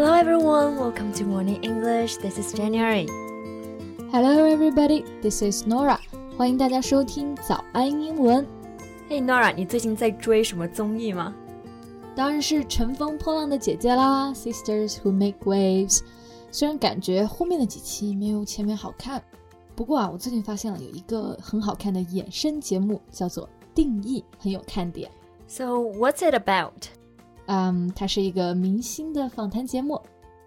Hello everyone, welcome to Morning English. This is January. Hello everybody, this is Norah. 欢迎大家收听早安英文。Hey Norah，你最近在追什么综艺吗？当然是《乘风破浪的姐姐》啦，《Sisters Who Make Waves》。虽然感觉后面的几期没有前面好看，不过啊，我最近发现了有一个很好看的衍生节目，叫做《定义》，很有看点。So what's it about? 嗯，它是一个明星的访谈节目，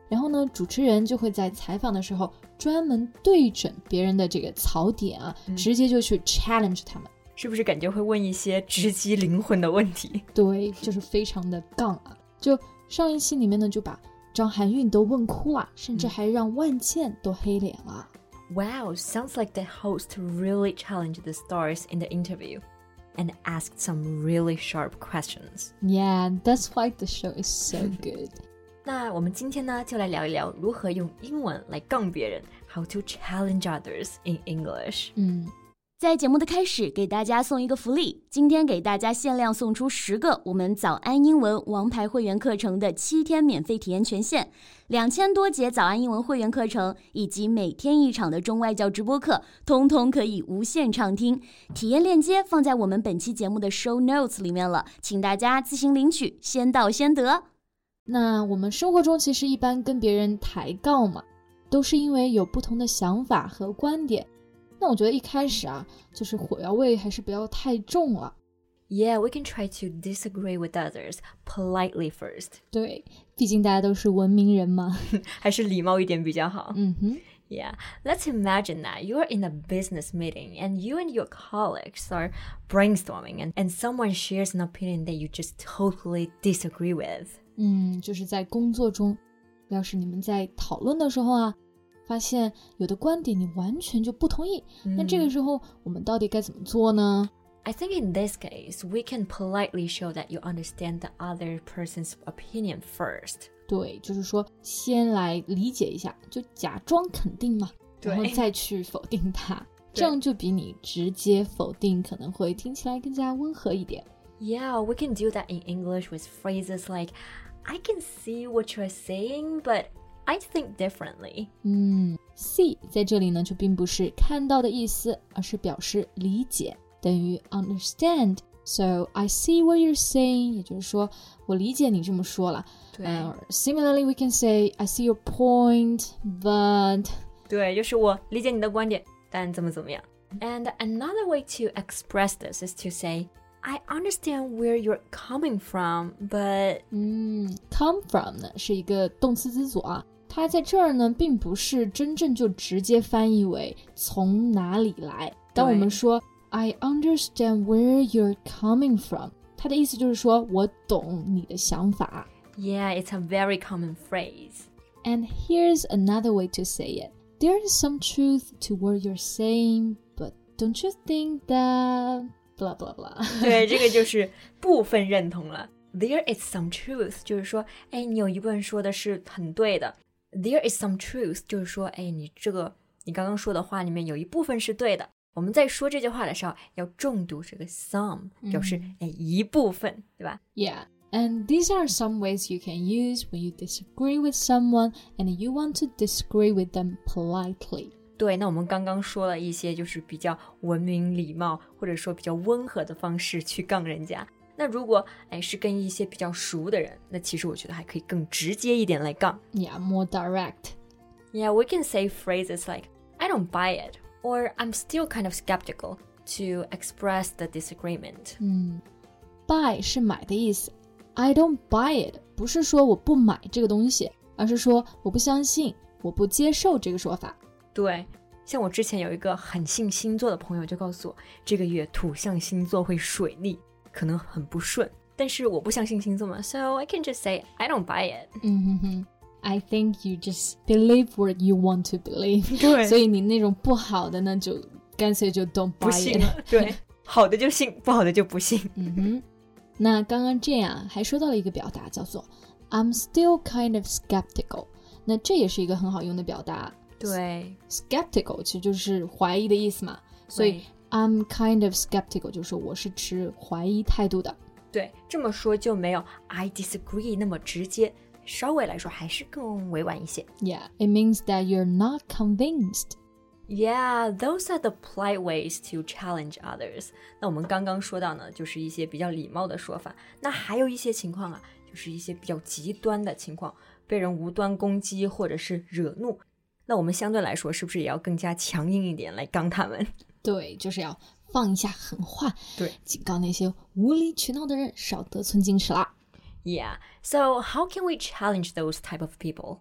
然后呢，主持人就会在采访的时候专门对准别人的这个槽点啊，直接就去 challenge 他们，是不是感觉会问一些直击灵魂的问题？对，就是非常的杠啊。就上一期里面呢，就把张含韵都问哭了，甚至还让万茜都黑脸了。Wow, sounds like the host really challenged the stars in the interview and asked some really sharp questions. Yeah, that's why the show is so good. 那我们今天呢，就来聊一聊如何用英文来杠别人，How to challenge others in English。嗯。 在节目的开始，给大家送一个福利。今天给大家限量送出十个我们早安英文王牌会员课程的七天免费体验权限，两千多节早安英文会员课程以及每天一场的中外教直播课，通通可以无限畅听。体验链接放在我们本期节目的 show notes 里面了，请大家自行领取，先到先得。那我们生活中其实一般跟别人抬杠嘛，都是因为有不同的想法和观点。那我觉得一开始啊，就是火药味还是不要太重了。Yeah, we can try to disagree with others politely first. 对，毕竟大家都是文明人嘛，还是礼貌一点比较好。嗯哼。Yeah, let's imagine that you're in a business meeting and you and your colleagues are brainstorming and, and someone shares an opinion that you just totally disagree with. 嗯，就是在工作中，要是你们在讨论的时候啊， 发现有的观点你完全就不同意，那这个时候我们到底该怎么做呢？I think in this case, we can politely show that you understand the other person's opinion first. 对，就是说先来理解一下，就假装肯定嘛，然后再去否定它，这样就比你直接否定可能会听起来更加温和一点。Yeah, we can do that in English with phrases like, "I can see what you're saying, but." I think differently。嗯，see 在这里呢就并不是看到的意思，而是表示理解，等于 understand。So I see what you're saying，也就是说我理解你这么说了。对。Uh, similarly, we can say I see your point, but 对，就是我理解你的观点，但怎么怎么样。And another way to express this is to say. I understand where you're coming from, but 嗯，come from 呢是一个动词词组啊， 它在这儿呢并不是真正就直接翻译为从哪里来。当我们说 I understand where you're coming from，它的意思就是说我懂你的想法。Yeah, it's a very common phrase. And here's another way to say it. There is some truth to what you're saying, but don't you think that blah blah blah。对，这个就是部分认同了。There is some truth，就是说，哎，你有一部分说的是很对的。 There is some truth，就是说，哎，你这个你刚刚说的话里面有一部分是对的。我们在说这句话的时候要重读这个 some，表示哎一部分，对吧？Yeah。And these are some ways you can use when you disagree with someone and you want to disagree with them politely. 对，那我们刚刚说了一些就是比较文明礼貌，或者说比较温和的方式去杠人家。那如果哎是跟一些比较熟的人，那其实我觉得还可以更直接一点来杠。Yeah, more direct. Yeah, we can say phrases like "I don't buy it" or "I'm still kind of skeptical" to express the disagreement. 嗯，buy 是买的意思，I don't buy it 不是说我不买这个东西，而是说我不相信，我不接受这个说法。对，像我之前有一个很信星座的朋友，就告诉我这个月土象星座会水逆， 可能很不顺。但是我不相信星座嘛，so I can just say I don't buy it。嗯哼哼，I think you just believe what you want to believe。对，所以你那种不好的呢，就干脆就 don't buy it。对，好的就信，不好的就不信。嗯哼，那刚刚这样还说到了一个表达，叫做 I'm still kind of skeptical。那这也是一个很好用的表达。对，skeptical 其实就是怀疑的意思嘛，所以 I'm kind of skeptical 就是我是持怀疑态度的。对，这么说就没有 I disagree 那么直接，稍微来说还是更委婉一些。Yeah, it means that you're not convinced. Yeah, those are the polite ways to challenge others. 那我们刚刚说到呢，就是一些比较礼貌的说法。那还有一些情况啊，就是一些比较极端的情况，被人无端攻击或者是惹怒。那我们相对来说，是不是也要更加强硬一点来刚他们？对，就是要放一下狠话，对，警告那些无理取闹的人少得寸进尺啦。 Yeah. So how can we challenge those type of people?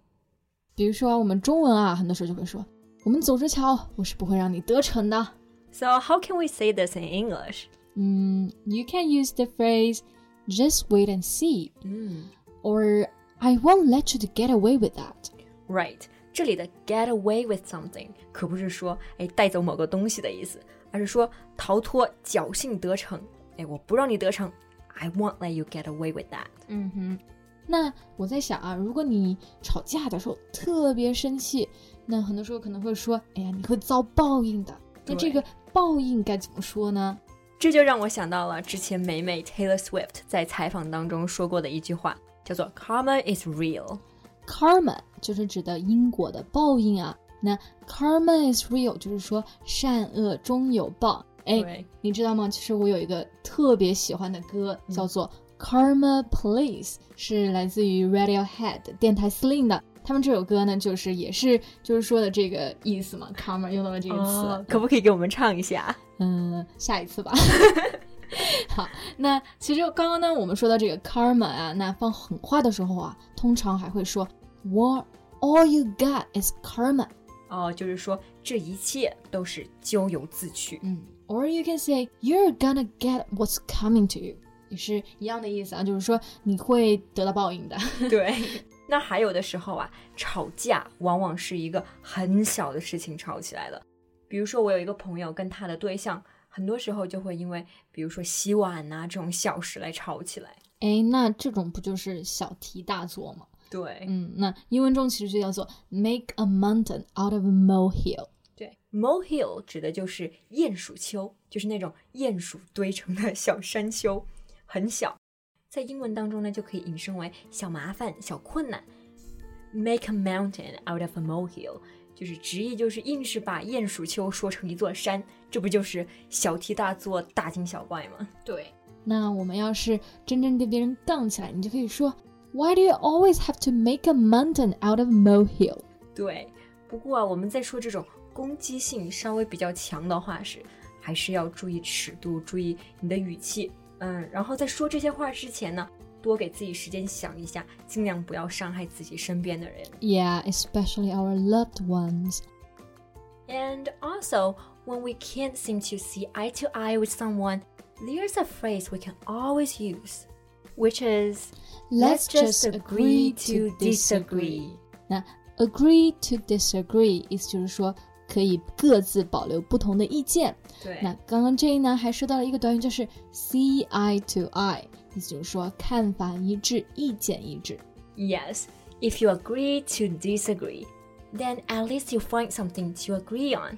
比如说我们中文啊，很多时候就会说，我们走着瞧，我是不会让你得逞的。 So how can we say this in English? 嗯，You can use the phrase "just wait and see" 嗯 or "I won't let you to get away with that." ，Right. 这里的 get away with something 可不是说哎带走某个东西的意思，而是说逃脱、侥幸得逞。哎，我不让你得逞，I won't let you get away with that。嗯哼，那我在想啊，如果你吵架的时候特别生气，那很多时候可能会说，哎呀，你会遭报应的。那这个报应该怎么说呢？这就让我想到了之前美美 Taylor Swift 在采访当中说过的一句话，叫做 “Karma is real”。Karma 就是指的因果的报应啊。那 Karma is real 就是说善恶终有报。哎，你知道吗？其实我有一个特别喜欢的歌，叫做《Karma Police》，是来自于 Radiohead 电台司令的。他们这首歌呢，就是也是就是说的这个意思嘛，karma 用到了这个词。哦可不可以给我们唱一下？嗯，下一次吧。好，那其实刚刚呢，我们说到这个 karma 啊，那放狠话的时候啊，通常还会说 What all you got is karma。哦，就是说这一切都是咎由自取。嗯，or you can say you're gonna get what's coming to you，也是一样的意思啊，就是说你会得到报应的。对，那还有的时候啊，吵架往往是一个很小的事情吵起来了。比如说，我有一个朋友跟他的对象，很多时候就会因为，比如说洗碗呐、这种小事来吵起来。哎，那这种不就是小题大做吗？对，嗯，那英文中其实就叫做 make a mountain out of a molehill。对，molehill 指的就是鼹鼠丘，就是那种鼹鼠堆成的小山丘，很小，在英文当中呢就可以引申为小麻烦、小困难。Make a mountain out of a molehill，就是直译就是硬是把鼹鼠丘说成一座山，这不就是小题大做、大惊小怪吗？对，那我们要是真正跟别人杠起来，你就可以说 Why do you always have to make a mountain out of a molehill？对，不过啊，我们在说这种攻击性稍微比较强的话时，还是要注意尺度，注意你的语气。嗯，然后在说这些话之前呢，多给自己时间想一下，尽量不要伤害自己身边的人。 Yeah, especially our loved ones. And also, when we can't seem to see eye to eye with someone, there's a phrase we can always use, which is Let's just agree to disagree. 那 agree to disagree 意思就是说可以各自保留不同的意见。对那刚刚这一呢还说到了一个短语，就是 see eye to eye，意思就是说看法一致，意见一致。 Yes, if you agree to disagree, then at least you find something to agree on.